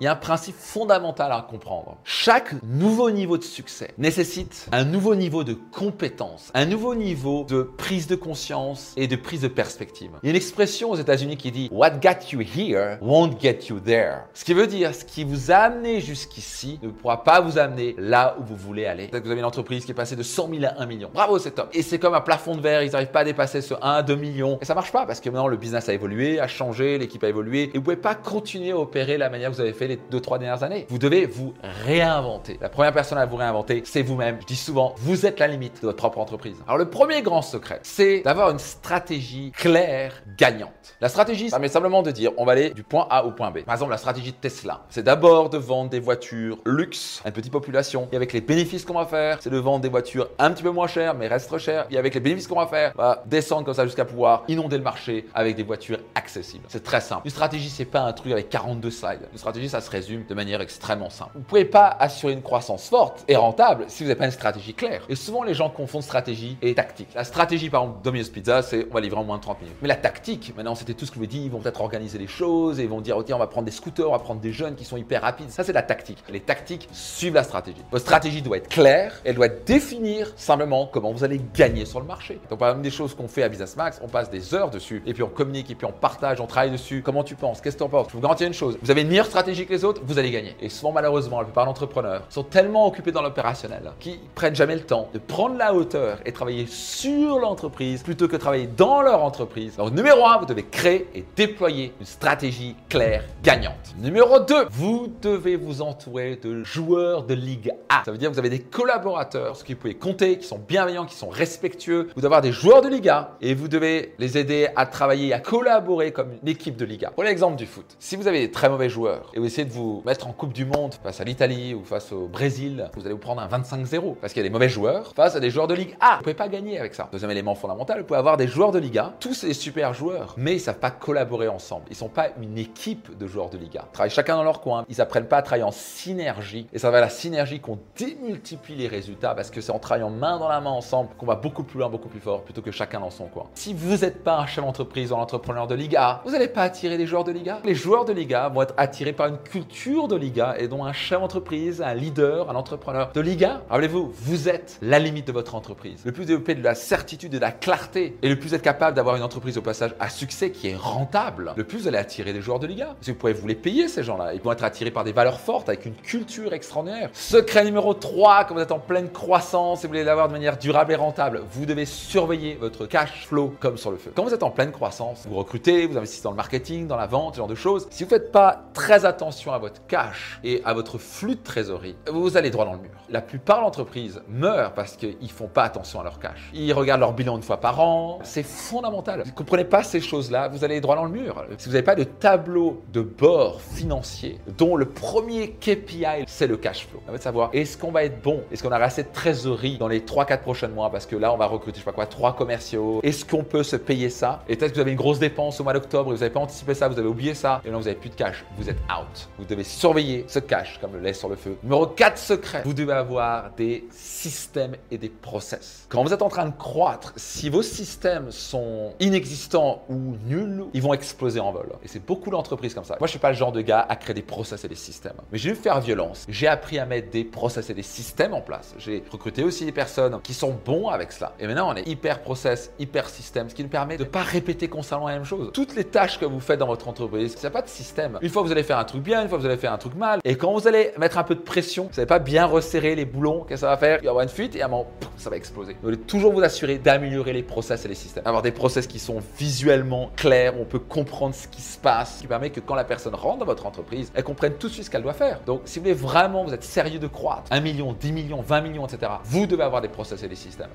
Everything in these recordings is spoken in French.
Il y a un principe fondamental à comprendre. Chaque nouveau niveau de succès nécessite un nouveau niveau de compétence, un nouveau niveau de prise de conscience et de prise de perspective. Il y a une expression aux États-Unis qui dit What got you here won't get you there. Ce qui veut dire ce qui vous a amené jusqu'ici ne pourra pas vous amener là où vous voulez aller. Peut-être que vous avez une entreprise qui est passée de 100 000 à 1 million. Bravo, c'est top. Et c'est comme un plafond de verre, ils n'arrivent pas à dépasser ce 1 2 millions. Et ça marche pas parce que maintenant le business a évolué, a changé, l'équipe a évolué et vous pouvez pas continuer à opérer la manière que vous avez fait les deux, trois dernières années. Vous devez vous réinventer. La première personne à vous réinventer, c'est vous-même. Je dis souvent, vous êtes la limite de votre propre entreprise. Alors le premier grand secret, c'est d'avoir une stratégie claire, gagnante. La stratégie, ça permet simplement de dire, on va aller du point A au point B. Par exemple, la stratégie de Tesla, c'est d'abord de vendre des voitures luxe à une petite population. Et avec les bénéfices qu'on va faire, c'est de vendre des voitures un petit peu moins chères, mais restent chères. Et avec les bénéfices qu'on va faire, on va descendre comme ça jusqu'à pouvoir inonder le marché avec des voitures accessibles. C'est très simple. Une stratégie, c'est pas un truc avec 42 slides. Une stratégie, ça se résume de manière extrêmement simple. Vous ne pouvez pas assurer une croissance forte et rentable si vous n'avez pas une stratégie claire. Et souvent, les gens confondent stratégie et tactique. La stratégie, par exemple, Domino's Pizza, c'est on va livrer en moins de 30 minutes. Mais la tactique, maintenant, c'était tout ce que vous dit, ils vont peut-être organiser les choses et ils vont dire, ok, on va prendre des scooters, on va prendre des jeunes qui sont hyper rapides. Ça, c'est la tactique. Les tactiques suivent la stratégie. Votre stratégie doit être claire, elle doit définir simplement comment vous allez gagner sur le marché. Donc, par exemple, des choses qu'on fait à Business Max, on passe des heures dessus et puis on communique et puis on partage, on travaille dessus. Comment tu penses? Qu'est-ce que tu en penses? Je vous garantis une chose, vous avez une meilleure stratégie les autres, vous allez gagner. Et souvent, malheureusement, la plupart d'entrepreneurs sont tellement occupés dans l'opérationnel qu'ils prennent jamais le temps de prendre la hauteur et travailler sur l'entreprise plutôt que travailler dans leur entreprise. Donc, numéro 1, vous devez créer et déployer une stratégie claire, gagnante. Numéro 2, vous devez vous entourer de joueurs de Ligue A. Ça veut dire que vous avez des collaborateurs, ce qui vous pouvez compter, qui sont bienveillants, qui sont respectueux. Vous devez avoir des joueurs de Ligue A et vous devez les aider à travailler, à collaborer comme une équipe de Liga. Prenez l'exemple du foot. Si vous avez des très mauvais joueurs et vous essayez de vous mettre en Coupe du Monde face à l'Italie ou face au Brésil, vous allez vous prendre un 25-0 parce qu'il y a des mauvais joueurs face à des joueurs de Ligue A. Vous pouvez pas gagner avec ça. Deuxième élément fondamental, vous pouvez avoir des joueurs de Liga, tous des super joueurs, mais ils savent pas collaborer ensemble. Ils sont pas une équipe de joueurs de Liga. Ils travaillent chacun dans leur coin. Ils apprennent pas à travailler en synergie et ça va la synergie qu'on démultiplie les résultats parce que c'est en travaillant main dans la main ensemble qu'on va beaucoup plus loin, beaucoup plus fort plutôt que chacun dans son coin. Si vous n'êtes pas un chef d'entreprise ou un entrepreneur de Liga, vous n'allez pas attirer des joueurs de Liga. Les joueurs de Liga vont être attirés par une culture de Liga et dont un chef d'entreprise, un leader, un entrepreneur de Liga. Rappelez-vous, vous êtes la limite de votre entreprise. Le plus développé de la certitude et de la clarté et le plus être capable d'avoir une entreprise au passage à succès qui est rentable, le plus vous allez attirer des joueurs de Liga. Parce que vous pouvez vous les payer ces gens-là. Ils vont être attirés par des valeurs fortes avec une culture extraordinaire. Secret numéro 3, quand vous êtes en pleine croissance et vous voulez l'avoir de manière durable et rentable, vous devez surveiller votre cash flow comme sur le feu. Quand vous êtes en pleine croissance, vous recrutez, vous investissez dans le marketing, dans la vente, ce genre de choses. Si vous ne faites pas très attention à votre cash et à votre flux de trésorerie, vous allez droit dans le mur. La plupart d'entreprises meurent parce qu'ils ne font pas attention à leur cash. Ils regardent leur bilan une fois par an. C'est fondamental. Vous ne comprenez pas ces choses-là, vous allez droit dans le mur. Si vous n'avez pas de tableau de bord financier dont le premier KPI, c'est le cash flow. Ça va savoir est-ce qu'on va être bon? Est-ce qu'on a assez de trésorerie dans les 3-4 prochains mois? Parce que là, on va recruter, je sais pas quoi, 3 commerciaux. Est-ce qu'on peut se payer ça? Et peut-être que vous avez une grosse dépense au mois d'octobre et vous n'avez pas anticipé ça, vous avez oublié ça, et là vous n'avez plus de cash. Vous êtes out. Vous devez surveiller ce cash comme le lait sur le feu. Numéro 4 secret, vous devez avoir des systèmes et des process. Quand vous êtes en train de croître, si vos systèmes sont inexistants ou nuls, ils vont exploser en vol. Et c'est beaucoup d'entreprises comme ça. Moi, je suis pas le genre de gars à créer des process et des systèmes. Mais j'ai dû faire violence. J'ai appris à mettre des process et des systèmes en place. J'ai recruté aussi des personnes qui sont bons avec cela. Et maintenant, on est hyper process, hyper système, ce qui nous permet de pas répéter constamment la même chose. Toutes les tâches que vous faites dans votre entreprise, il n'y a pas de système. Une fois vous allez faire un truc une fois vous allez faire un truc mal. Et quand vous allez mettre un peu de pression, vous n'allez pas bien resserrer les boulons, qu'est-ce que ça va faire? Il y aura une fuite et à un moment, ça va exploser. Vous devez toujours vous assurer d'améliorer les process et les systèmes. Avoir des process qui sont visuellement clairs, on peut comprendre ce qui se passe, qui permet que quand la personne rentre dans votre entreprise, elle comprenne tout de suite ce qu'elle doit faire. Donc, si vous voulez vraiment, vous êtes sérieux de croître, 1 million, 10 millions, 20 millions, etc., vous devez avoir des process et des systèmes.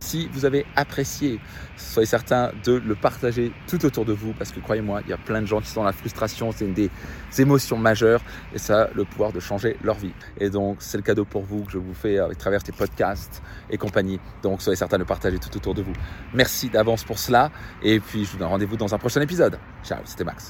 Si vous avez apprécié, soyez certain de le partager tout autour de vous parce que croyez-moi, il y a plein de gens qui sont dans la frustration, c'est une des émotions majeures et ça a le pouvoir de changer leur vie. Et donc, c'est le cadeau pour vous que je vous fais à travers tes podcasts et compagnie. Donc, soyez certain de le partager tout autour de vous. Merci d'avance pour cela et puis je vous donne rendez-vous dans un prochain épisode. Ciao, c'était Max.